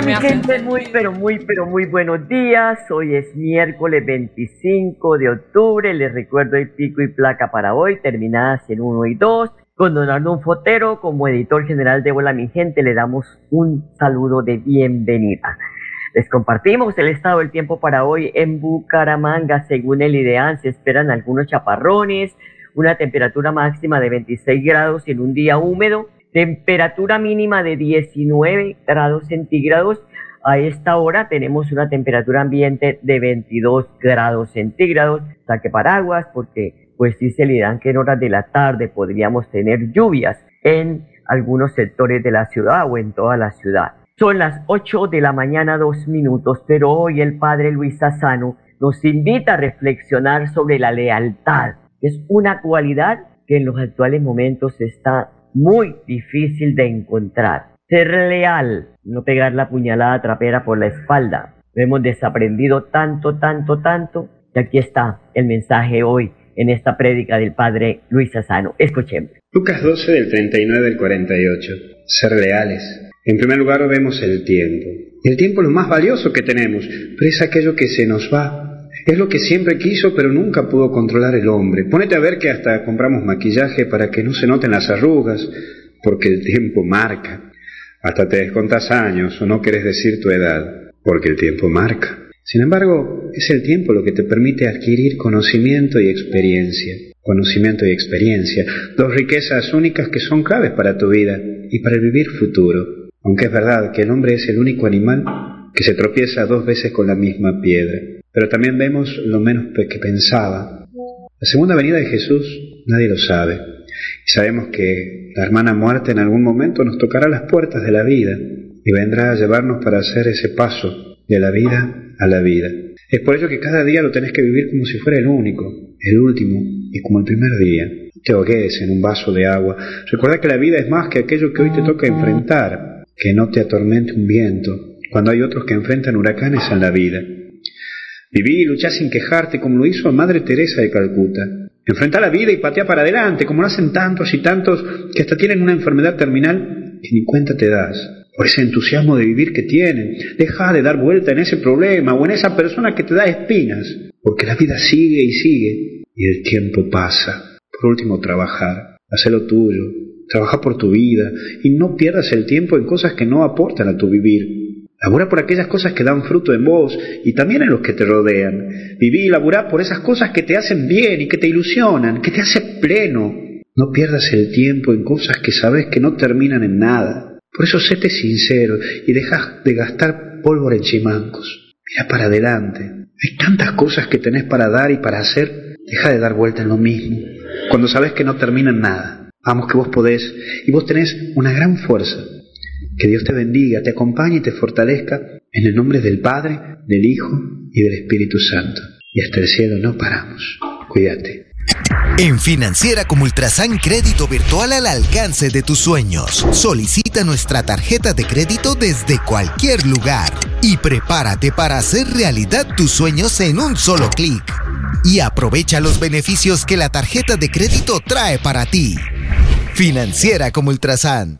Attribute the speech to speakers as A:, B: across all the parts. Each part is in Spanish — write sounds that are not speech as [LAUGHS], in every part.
A: Hola mi gente, muy pero muy pero muy buenos días. Hoy es miércoles 25 de octubre. Les recuerdo el pico y placa para hoy, terminadas en 1 y 2. Con Don Arnón Fotero, como editor general de Hola mi gente, le damos un saludo de bienvenida. Les compartimos el estado del tiempo para hoy en Bucaramanga. Según el IDEAN, se esperan algunos chaparrones, una temperatura máxima de 26 grados en un día húmedo Temperatura mínima de 19 grados centígrados. A esta hora tenemos una temperatura ambiente de 22 grados centígrados. Saque paraguas porque pues dice el IDAN que en horas de la tarde podríamos tener lluvias en algunos sectores de la ciudad o en toda la ciudad. Son las 8 de la mañana, dos minutos, pero hoy el padre Luis Sassano nos invita a reflexionar sobre la lealtad. Es una cualidad que en los actuales momentos está muy difícil de encontrar. Ser leal, no pegar la puñalada trapera por la espalda. Lo hemos desaprendido tanto, tanto, tanto. Y aquí está el mensaje hoy en esta prédica del Padre Luis Asano. Escuchemos.
B: Lucas 12 del 39 al 48. Ser leales. En primer lugar vemos el tiempo. El tiempo es lo más valioso que tenemos, pero es aquello que se nos va es lo que siempre quiso, pero nunca pudo controlar el hombre. Ponete a ver que hasta compramos maquillaje para que no se noten las arrugas, porque el tiempo marca. Hasta te descontas años o no quieres decir tu edad, porque el tiempo marca. Sin embargo, es el tiempo lo que te permite adquirir conocimiento y experiencia. Conocimiento y experiencia, dos riquezas únicas que son claves para tu vida y para el vivir futuro. Aunque es verdad que el hombre es el único animal que se tropieza dos veces con la misma piedra. Pero también vemos lo menos que pensaba. La segunda venida de Jesús nadie lo sabe. Y sabemos que la hermana muerte en algún momento nos tocará las puertas de la vida y vendrá a llevarnos para hacer ese paso de la vida a la vida. Es por ello que cada día lo tenés que vivir como si fuera el único, el último y como el primer día. Te ahogues en un vaso de agua. Recuerda que la vida es más que aquello que hoy te toca enfrentar, que no te atormente un viento, cuando hay otros que enfrentan huracanes en la vida. Viví y luchá sin quejarte como lo hizo Madre Teresa de Calcuta. Enfrenta la vida y patea para adelante, como lo hacen tantos y tantos que hasta tienen una enfermedad terminal y ni cuenta te das. Por ese entusiasmo de vivir que tienen. Deja de dar vuelta en ese problema o en esa persona que te da espinas. Porque la vida sigue y sigue y el tiempo pasa. Por último, trabajar. Haz lo tuyo. Trabaja por tu vida y no pierdas el tiempo en cosas que no aportan a tu vivir. Labura por aquellas cosas que dan fruto en vos y también en los que te rodean. Viví y laburá por esas cosas que te hacen bien y que te ilusionan, que te hacen pleno. No pierdas el tiempo en cosas que sabes que no terminan en nada. Por eso séte sincero y deja de gastar pólvora en chimancos. Mira para adelante. Hay tantas cosas que tenés para dar y para hacer. Deja de dar vuelta en lo mismo. Cuando sabes que no termina en nada. Vamos que vos podés y vos tenés una gran fuerza que Dios te bendiga, te acompañe y te fortalezca en el nombre del Padre, del Hijo y del Espíritu Santo. Y hasta el cielo no paramos. Cuídate.
C: En Financiera como Ultrasan Crédito Virtual al alcance de tus sueños. Solicita nuestra tarjeta de crédito desde cualquier lugar y prepárate para hacer realidad tus sueños en un solo clic. Y aprovecha los beneficios que la tarjeta de crédito trae para ti. Financiera como Ultrasan.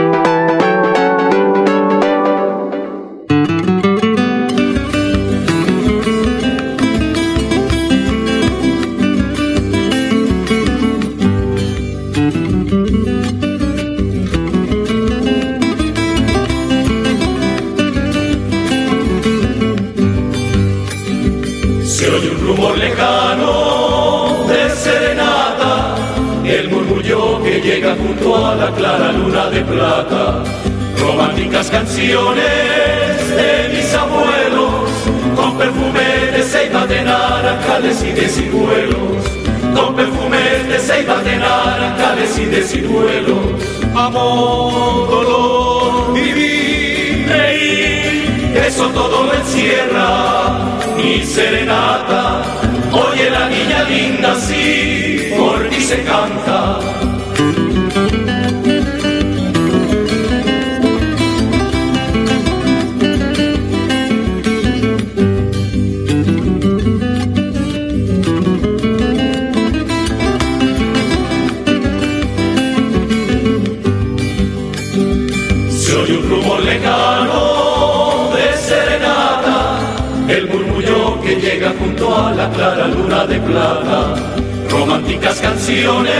D: Clara luna de plata, románticas canciones de mis abuelos, con perfume de ceiba de naranjales y de ciruelos, con perfume de ceiba de naranjales y de ciruelos. Amor, dolor, vivir, reír, eso todo lo encierra mi serenata. Oye la niña linda, sí, por ti se canta. A la clara luna de plata, románticas canciones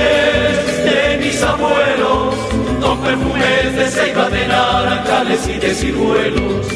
D: de mis abuelos, con perfumes de ceiba de naranjales y de ciruelos.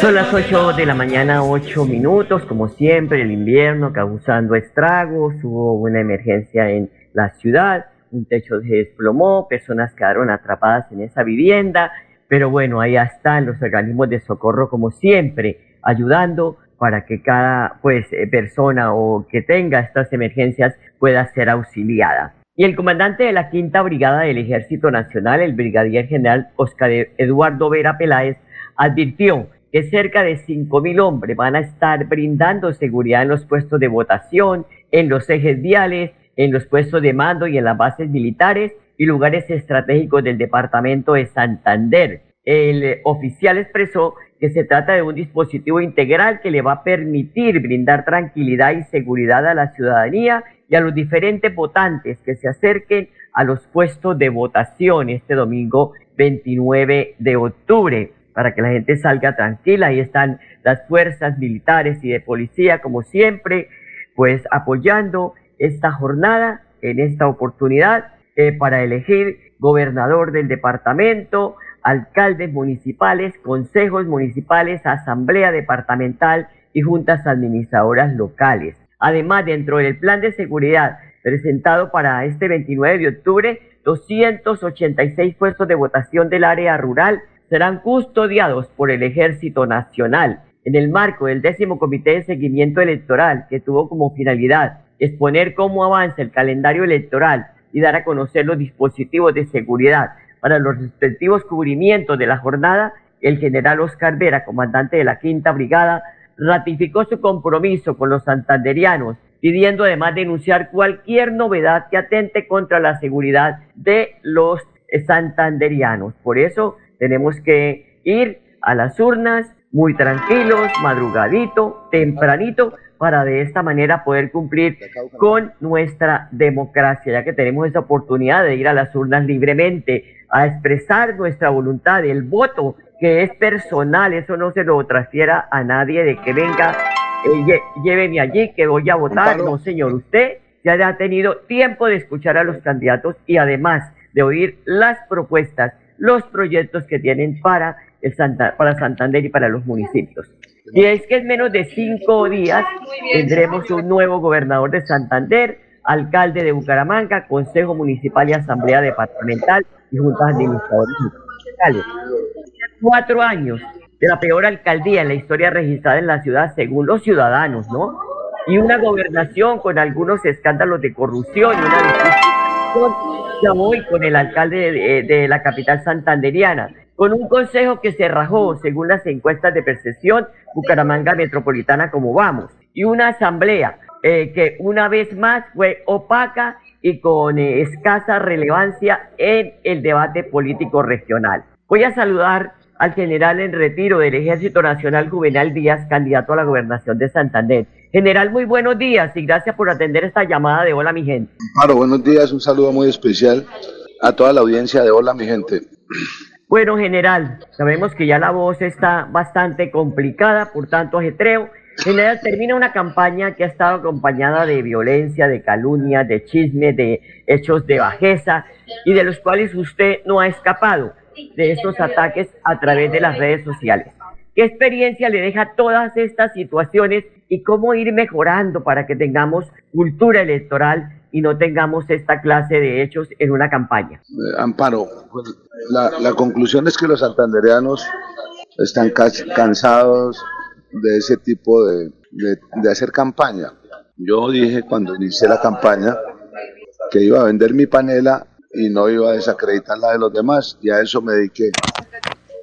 A: Son las 8 de la mañana, 8 minutos, como siempre, el invierno causando estragos, hubo una emergencia en la ciudad, un techo se desplomó, personas quedaron atrapadas en esa vivienda, pero bueno, ahí están los organismos de socorro como siempre, ayudando para que cada pues eh, persona o que tenga estas emergencias pueda ser auxiliada. Y el comandante de la Quinta Brigada del Ejército Nacional, el brigadier general Oscar Eduardo Vera Peláez, advirtió que cerca de 5.000 hombres van a estar brindando seguridad en los puestos de votación, en los ejes viales, en los puestos de mando y en las bases militares y lugares estratégicos del departamento de Santander. El oficial expresó que se trata de un dispositivo integral que le va a permitir brindar tranquilidad y seguridad a la ciudadanía y a los diferentes votantes que se acerquen a los puestos de votación este domingo 29 de octubre para que la gente salga tranquila. Ahí están las fuerzas militares y de policía, como siempre, pues apoyando esta jornada en esta oportunidad eh, para elegir gobernador del departamento, alcaldes municipales, consejos municipales, asamblea departamental y juntas administradoras locales. Además, dentro del plan de seguridad presentado para este 29 de octubre, 286 puestos de votación del área rural serán custodiados por el Ejército Nacional en el marco del décimo Comité de Seguimiento Electoral que tuvo como finalidad exponer cómo avanza el calendario electoral y dar a conocer los dispositivos de seguridad para los respectivos cubrimientos de la jornada, el general Oscar Vera, comandante de la Quinta Brigada, ratificó su compromiso con los santanderianos, pidiendo además denunciar cualquier novedad que atente contra la seguridad de los santanderianos. Por eso tenemos que ir a las urnas muy tranquilos, madrugadito, tempranito, para de esta manera poder cumplir con nuestra democracia, ya que tenemos esa oportunidad de ir a las urnas libremente, a expresar nuestra voluntad, el voto que es personal, eso no se lo transfiera a nadie de que venga, eh, lléveme allí que voy a votar, no señor, usted ya ha tenido tiempo de escuchar a los candidatos y además de oír las propuestas, los proyectos que tienen para, el Santa, para Santander y para los municipios. Y es que en menos de cinco días tendremos un nuevo gobernador de Santander, alcalde de Bucaramanga, consejo municipal y asamblea departamental y juntas administradoras municipales. Cuatro años de la peor alcaldía en la historia registrada en la ciudad según los ciudadanos, ¿no? Y una gobernación con algunos escándalos de corrupción y una ya voy con el alcalde de, de, la capital santanderiana, con un consejo que se rajó según las encuestas de percepción Bucaramanga Metropolitana como vamos, y una asamblea eh, que una vez más fue opaca y con eh, escasa relevancia en el debate político regional. Voy a saludar al general en retiro del Ejército Nacional Juvenal Díaz, candidato a la gobernación de Santander. General, muy buenos días y gracias por atender esta llamada de Hola mi gente.
E: Claro, buenos días, un saludo muy especial a toda la audiencia de Hola mi gente.
A: Bueno, general, sabemos que ya la voz está bastante complicada, por tanto ajetreo General, termina una campaña que ha estado acompañada de violencia, de calumnia, de chisme, de hechos de bajeza y de los cuales usted no ha escapado de estos ataques a través de las redes sociales. ¿Qué experiencia le deja todas estas situaciones y cómo ir mejorando para que tengamos cultura electoral y no tengamos esta clase de hechos en una campaña?
E: Eh, Amparo, la, la conclusión es que los santandereanos están cansados de ese tipo de, de, hacer campaña. Yo dije cuando inicié la campaña que iba a vender mi panela y no iba a desacreditar la de los demás y a eso me dediqué.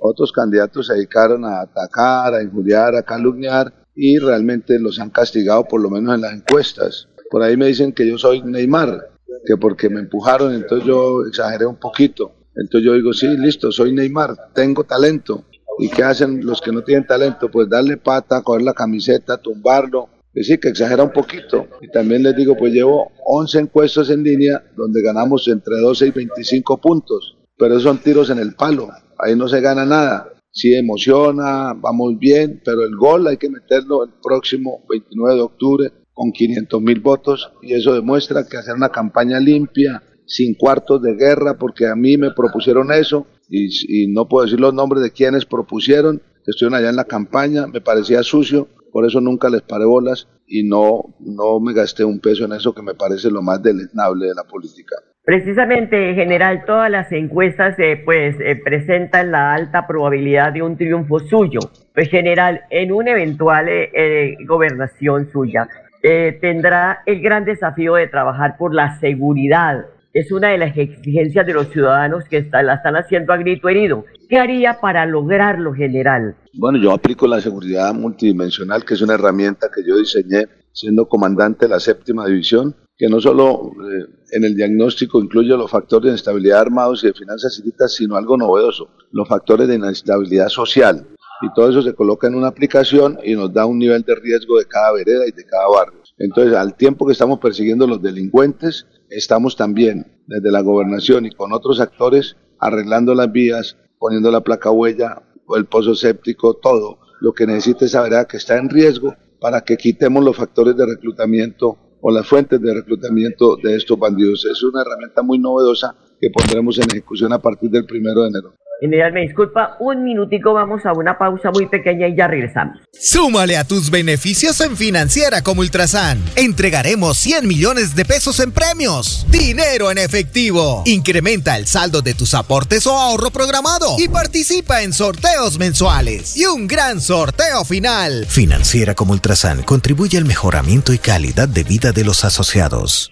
E: Otros candidatos se dedicaron a atacar, a injuriar, a calumniar y realmente los han castigado por lo menos en las encuestas. Por ahí me dicen que yo soy Neymar, que porque me empujaron entonces yo exageré un poquito. Entonces yo digo, sí, listo, soy Neymar, tengo talento, ¿Y qué hacen los que no tienen talento? Pues darle pata, coger la camiseta, tumbarlo. Es decir, que exagera un poquito. Y también les digo, pues llevo 11 encuestas en línea donde ganamos entre 12 y 25 puntos. Pero son tiros en el palo. Ahí no se gana nada. Sí emociona, vamos bien, pero el gol hay que meterlo el próximo 29 de octubre con 500 mil votos y eso demuestra que hacer una campaña limpia, sin cuartos de guerra, porque a mí me propusieron eso, y, no puedo decir los nombres de quienes propusieron, estuvieron allá en la campaña, me parecía sucio, por eso nunca les paré bolas y no, no me gasté un peso en eso que me parece lo más deleznable de la política.
A: Precisamente, general, todas las encuestas eh, pues eh, presentan la alta probabilidad de un triunfo suyo. Pues, general, en una eventual eh, gobernación suya, tendrá el gran desafío de trabajar por la seguridad es una de las exigencias de los ciudadanos que la están haciendo a grito herido. ¿Qué haría para lograrlo, general?
E: Bueno, yo aplico la seguridad multidimensional, que es una herramienta que yo diseñé siendo comandante de la séptima división, que no solo eh, en el diagnóstico incluye los factores de estabilidad armados y de finanzas ilícitas, sino algo novedoso, los factores de inestabilidad social. Y todo eso se coloca en una aplicación y nos da un nivel de riesgo de cada vereda y de cada barrio. Entonces, al tiempo que estamos persiguiendo los delincuentes, estamos también desde la gobernación y con otros actores arreglando las vías, poniendo la placa huella o el pozo séptico, todo lo que necesita esa vereda que está en riesgo para que quitemos los factores de reclutamiento o las fuentes de reclutamiento de estos bandidos. Es una herramienta muy novedosa que pondremos en ejecución a partir del primero de enero.
A: General, me disculpa, un minutico, vamos a una pausa muy pequeña y ya regresamos.
C: Súmale a tus beneficios en Financiera como Ultrasan. Entregaremos 100 millones de pesos en premios. Dinero en efectivo. Incrementa el saldo de tus aportes o ahorro programado y participa en sorteos mensuales. Y un gran sorteo final. Financiera como Ultrasan contribuye al mejoramiento y calidad de vida de los asociados.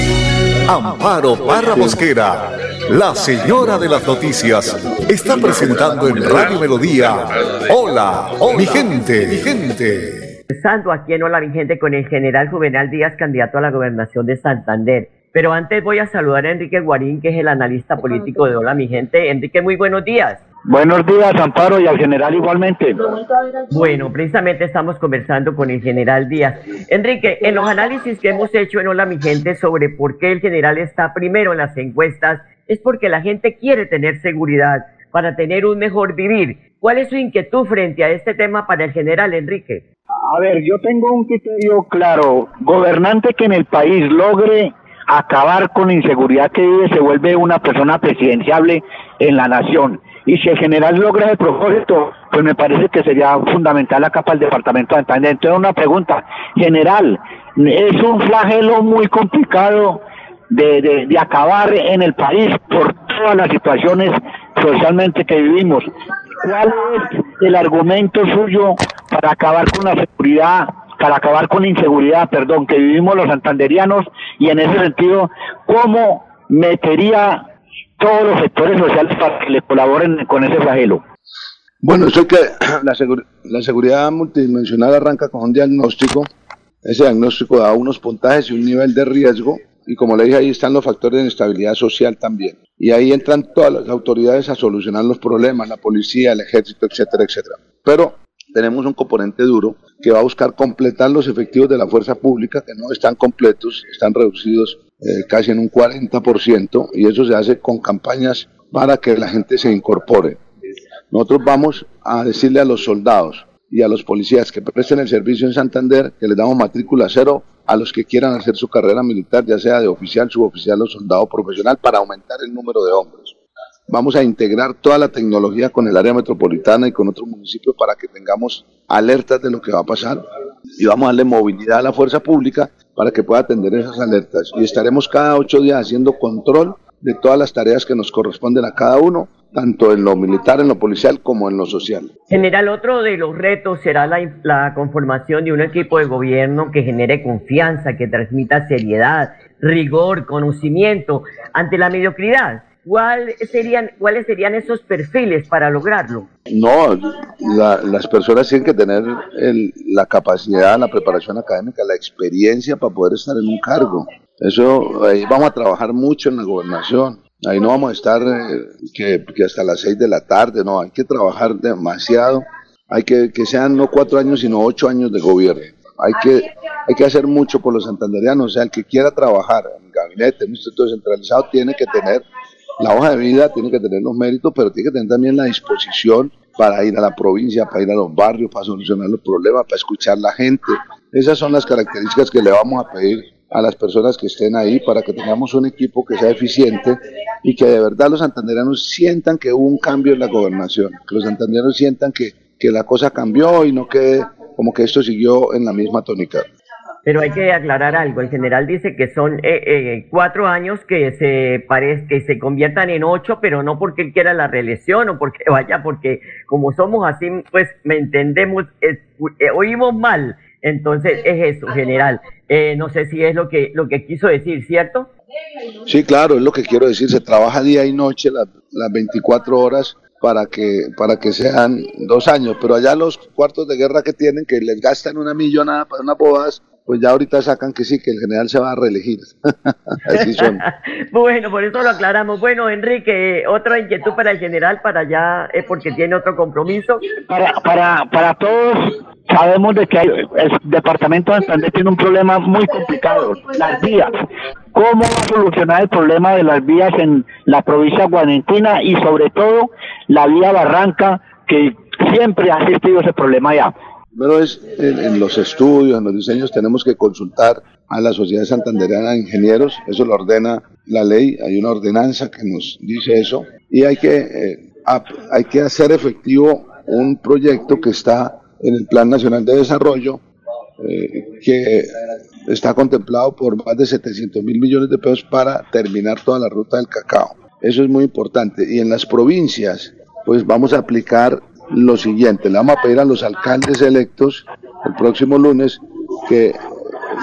F: Amparo Barra Mosquera, la señora de las noticias, está presentando en Radio Melodía. Hola, mi gente, mi gente.
A: Empezando aquí en Hola, mi gente, con el general Juvenal Díaz, candidato a la gobernación de Santander. Pero antes voy a saludar a Enrique Guarín, que es el analista político de Hola, mi gente. Enrique, muy buenos días.
G: Buenos días, Amparo, y al general igualmente.
A: Bueno, precisamente estamos conversando con el general Díaz. Enrique, en los análisis que hemos hecho en Hola Mi Gente sobre por qué el general está primero en las encuestas, es porque la gente quiere tener seguridad para tener un mejor vivir. ¿Cuál es su inquietud frente a este tema para el general Enrique?
G: A ver, yo tengo un criterio claro. Gobernante que en el país logre acabar con la inseguridad que vive se vuelve una persona presidenciable en la nación. Y si el general logra el propósito, pues me parece que sería fundamental acá para el departamento de Santander. Entonces, una pregunta, general, es un flagelo muy complicado de, de, acabar en el país por todas las situaciones socialmente que vivimos. ¿Cuál es el argumento suyo para acabar con la seguridad, para acabar con la inseguridad, perdón, que vivimos los santanderianos? Y en ese sentido, ¿cómo metería todos los sectores sociales para que le colaboren con ese flagelo?
E: Bueno, eso es que [CLEARS THROAT] la, la seguridad multidimensional arranca con un diagnóstico. Ese diagnóstico da unos puntajes y un nivel de riesgo y como le dije, ahí están los factores de inestabilidad social también. Y ahí entran todas las autoridades a solucionar los problemas, la policía, el ejército, etcétera, etcétera. Pero tenemos un componente duro que va a buscar completar los efectivos de la fuerza pública, que no están completos, están reducidos eh, casi en un 40%, y eso se hace con campañas para que la gente se incorpore. Nosotros vamos a decirle a los soldados y a los policías que presten el servicio en Santander que les damos matrícula cero a los que quieran hacer su carrera militar, ya sea de oficial, suboficial o soldado profesional, para aumentar el número de hombres. Vamos a integrar toda la tecnología con el área metropolitana y con otros municipios para que tengamos alertas de lo que va a pasar y vamos a darle movilidad a la fuerza pública para que pueda atender esas alertas. Y estaremos cada ocho días haciendo control de todas las tareas que nos corresponden a cada uno tanto en lo militar, en lo policial, como en lo social.
A: General, otro de los retos será la, conformación de un equipo de gobierno que genere confianza, que transmita seriedad, rigor, conocimiento ante la mediocridad. ¿Cuál serían, ¿Cuáles serían esos perfiles para lograrlo?
E: No, las personas tienen que tener la capacidad, la preparación académica, la experiencia para poder estar en un cargo. Eso ahí vamos a trabajar mucho en la gobernación. Ahí no vamos a estar eh, que, hasta las seis de la tarde, no, hay que trabajar demasiado. Hay que que sean no cuatro años, sino ocho años de gobierno. Hay que, hay que hacer mucho por los santanderianos. O sea, el que quiera trabajar en el gabinete, en un instituto descentralizado, tiene que tener la hoja de vida, tiene que tener los méritos, pero tiene que tener también la disposición para ir a la provincia, para ir a los barrios, para solucionar los problemas, para escuchar a la gente. Esas son las características que le vamos a pedir a las personas que estén ahí para que tengamos un equipo que sea eficiente y que de verdad los santanderanos sientan que hubo un cambio en la gobernación, que los santanderanos sientan que, que la cosa cambió y no que como que esto siguió en la misma tónica.
A: Pero hay que aclarar algo. El general dice que son eh, eh, cuatro años que se parece, que se conviertan en ocho, pero no porque él quiera la reelección o porque [LAUGHS] vaya, porque como somos así, pues me entendemos, eh, oímos mal. Entonces es eso, general. Eh, no sé si es lo que, lo que quiso decir, ¿cierto?
E: Sí, claro, es lo que quiero decir. Se trabaja día y noche las, las 24 horas para que, para que sean dos años. Pero allá los cuartos de guerra que tienen, que les gastan una millonada para unas bodas, pues ya ahorita sacan que sí, que el general se va a reelegir. [LAUGHS] Así son. [LAUGHS]
A: bueno, por eso lo aclaramos. Bueno, Enrique, otra inquietud para el general, para allá, es porque tiene otro compromiso.
G: Para, para, para todos, sabemos de que el departamento de Santander tiene un problema muy complicado, las vías. ¿Cómo va a solucionar el problema de las vías en la provincia guanentina y sobre todo la vía Barranca, que siempre ha existido ese problema allá?
E: Primero es en, los estudios, en los diseños, tenemos que consultar a la Sociedad Santandereana de Ingenieros, eso lo ordena la ley, hay una ordenanza que nos dice eso, y hay que, eh, hay que hacer efectivo un proyecto que está en el Plan Nacional de Desarrollo, eh, que está contemplado por más de 700 mil millones de pesos para terminar toda la ruta del cacao. Eso es muy importante. Y en las provincias, pues vamos a aplicar lo siguiente. Le vamos a pedir a los alcaldes electos el próximo lunes que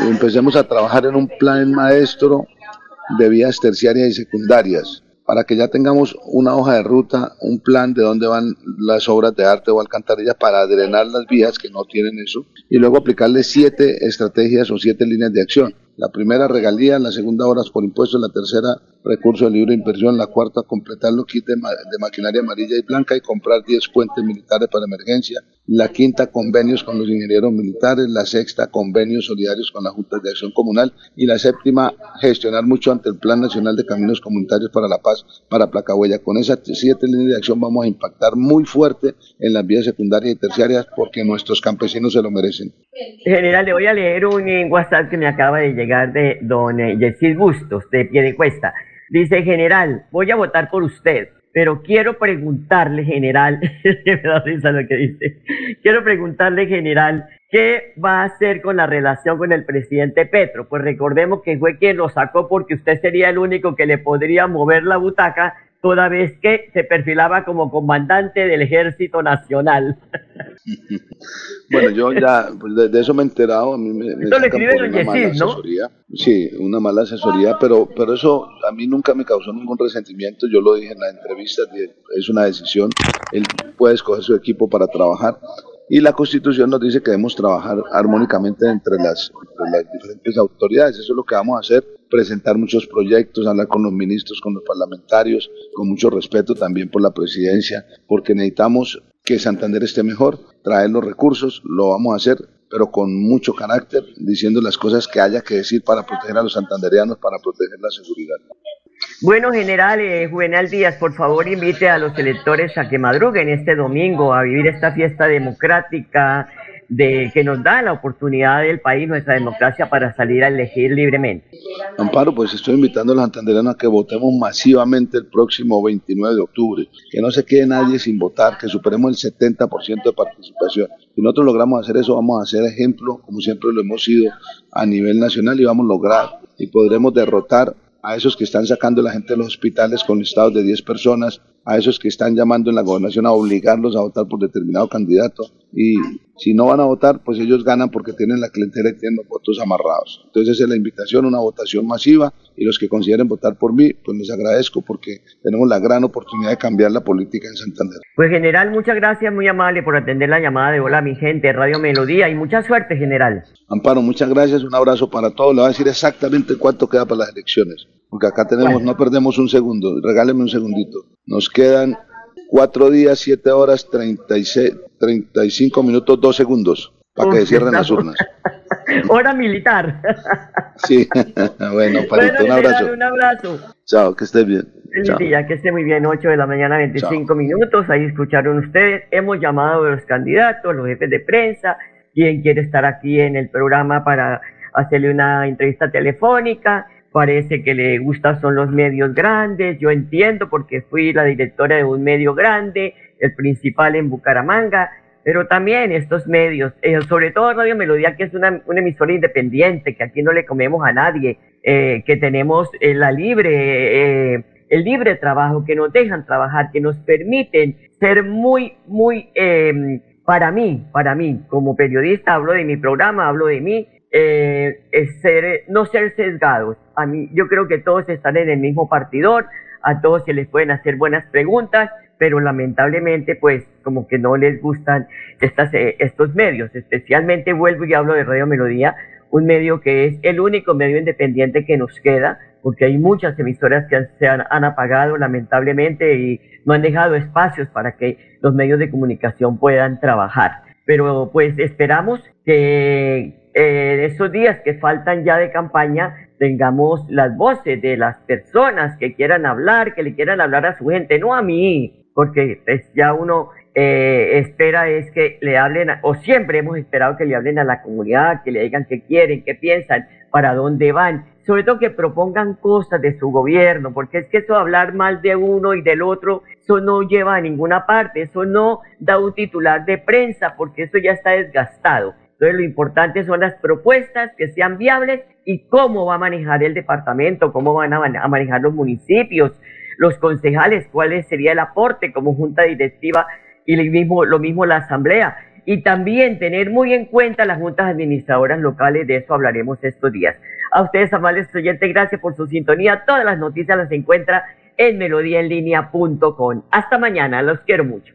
E: empecemos a trabajar en un plan maestro de vías terciarias y secundarias para que ya tengamos una hoja de ruta, un plan de dónde van las obras de arte o alcantarillas para drenar las vías que no tienen eso y luego aplicarle siete estrategias o siete líneas de acción. La primera regalía, la segunda horas por impuestos, la tercera recurso de libre inversión, la cuarta completar los kits de, maquinaria amarilla y blanca y comprar 10 puentes militares para emergencia, la quinta convenios con los ingenieros militares, la sexta convenios solidarios con las juntas de acción comunal y la séptima gestionar mucho ante el Plan Nacional de Caminos Comunitarios para la Paz para Placahuella. Con esas siete líneas de acción vamos a impactar muy fuerte en las vías secundarias y terciarias porque nuestros campesinos se lo merecen.
A: General, le voy a leer un WhatsApp que me acaba de llegar de don eh, Yesid Bustos de Piedecuesta. Dice, general, voy a votar por usted pero quiero preguntarle, general, [LAUGHS] me da risa lo que dice, quiero preguntarle, general, ¿qué va a hacer con la relación con el presidente Petro? Pues recordemos que fue quien lo sacó porque usted sería el único que le podría mover la butaca toda vez que se perfilaba como comandante del Ejército Nacional. [LAUGHS]
E: bueno, yo ya, pues de, eso me he enterado, a mí me, me una mala asesoría. Sí, una mala asesoría, pero, pero eso a mí nunca me causó ningún resentimiento, yo lo dije en la entrevista, es una decisión, él puede escoger su equipo para trabajar, y la Constitución nos dice que debemos trabajar armónicamente entre las, las diferentes autoridades. Eso es lo que vamos a hacer, presentar muchos proyectos, hablar con los ministros, con los parlamentarios, con mucho respeto también por la presidencia, porque necesitamos que Santander esté mejor, traer los recursos, lo vamos a hacer, pero con mucho carácter, diciendo las cosas que haya que decir para proteger a los santandereanos, para proteger la seguridad.
A: Bueno, general eh, Juvenal Díaz, por favor invite a los electores a que madruguen este domingo a vivir esta fiesta democrática de que nos da la oportunidad del país, nuestra democracia, para salir a elegir libremente.
E: Amparo, pues estoy invitando a los santanderianos a que votemos masivamente el próximo 29 de octubre, que no se quede nadie sin votar, que superemos el 70% de participación. Si nosotros logramos hacer eso, vamos a hacer ejemplo, como siempre lo hemos sido a nivel nacional y vamos a lograr y podremos derrotar a esos que están sacando la gente de los hospitales con listados de 10 personas, a esos que están llamando en la gobernación a obligarlos a votar por determinado candidato y si no van a votar, pues ellos ganan porque tienen la clientela y tienen los votos amarrados. Entonces esa es la invitación, una votación masiva y los que consideren votar por mí, pues les agradezco porque tenemos la gran oportunidad de cambiar la política en Santander.
A: Pues general, muchas gracias, muy amable por atender la llamada de Hola mi gente, Radio Melodía y mucha suerte general.
E: Amparo, muchas gracias, un abrazo para todos, le voy a decir exactamente cuánto queda para las elecciones, porque acá tenemos, no perdemos un segundo, regáleme un segundito. Nos quedan cuatro días, siete horas, treinta y, seis, treinta y cinco minutos, dos segundos, para que cierren las urnas. [LAUGHS]
A: Hora militar. [LAUGHS]
E: sí, [LAUGHS] bueno, Parito, un abrazo.
A: Un abrazo.
E: Chao, que estés bien.
A: Feliz día, que esté muy bien, 8 de la mañana, 25 minutos. Ahí escucharon ustedes. Hemos llamado a los candidatos, los jefes de prensa, quien quiere estar aquí en el programa para hacerle una entrevista telefónica parece que le gustan son los medios grandes, yo entiendo porque fui la directora de un medio grande, el principal en Bucaramanga, pero también estos medios, eh, sobre todo Radio Melodía, que es una, emisora independiente, que aquí no le comemos a nadie, eh, que tenemos eh, la libre, el libre trabajo, que nos dejan trabajar, que nos permiten ser muy, muy, em, para mí, para mí, como periodista, hablo de mi programa, hablo de mí, eh, ser, no ser sesgados. A mí, yo creo que todos están en el mismo partidor, a todos se les pueden hacer buenas preguntas, pero lamentablemente, pues, como que no les gustan estas, eh, estos medios. Especialmente vuelvo y hablo de Radio Melodía, un medio que es el único medio independiente que nos queda, porque hay muchas emisoras que se han, han, apagado lamentablemente y no han dejado espacios para que los medios de comunicación puedan trabajar. Pero pues esperamos que en esos días que faltan ya de campaña tengamos las voces de las personas que quieran hablar, que le quieran hablar a su gente, no a mí, porque pues, ya uno eh, espera es que le hablen, o siempre hemos esperado que le hablen a la comunidad, que le digan qué quieren, qué piensan, para dónde van, sobre todo que propongan cosas de su gobierno, porque es que eso hablar mal de uno y del otro, eso no lleva a ninguna parte, eso no da un titular de prensa, porque eso ya está desgastado. Entonces lo importante son las propuestas que sean viables y cómo va a manejar el departamento, cómo van a, manejar los municipios, los concejales, cuál sería el aporte como junta directiva y lo mismo, lo mismo la asamblea. Y también tener muy en cuenta las juntas administradoras locales, de eso hablaremos estos días. A ustedes, amables oyentes, gracias por su sintonía. Todas las noticias las encuentra en melodíaenlínea.com. Hasta mañana, los quiero mucho.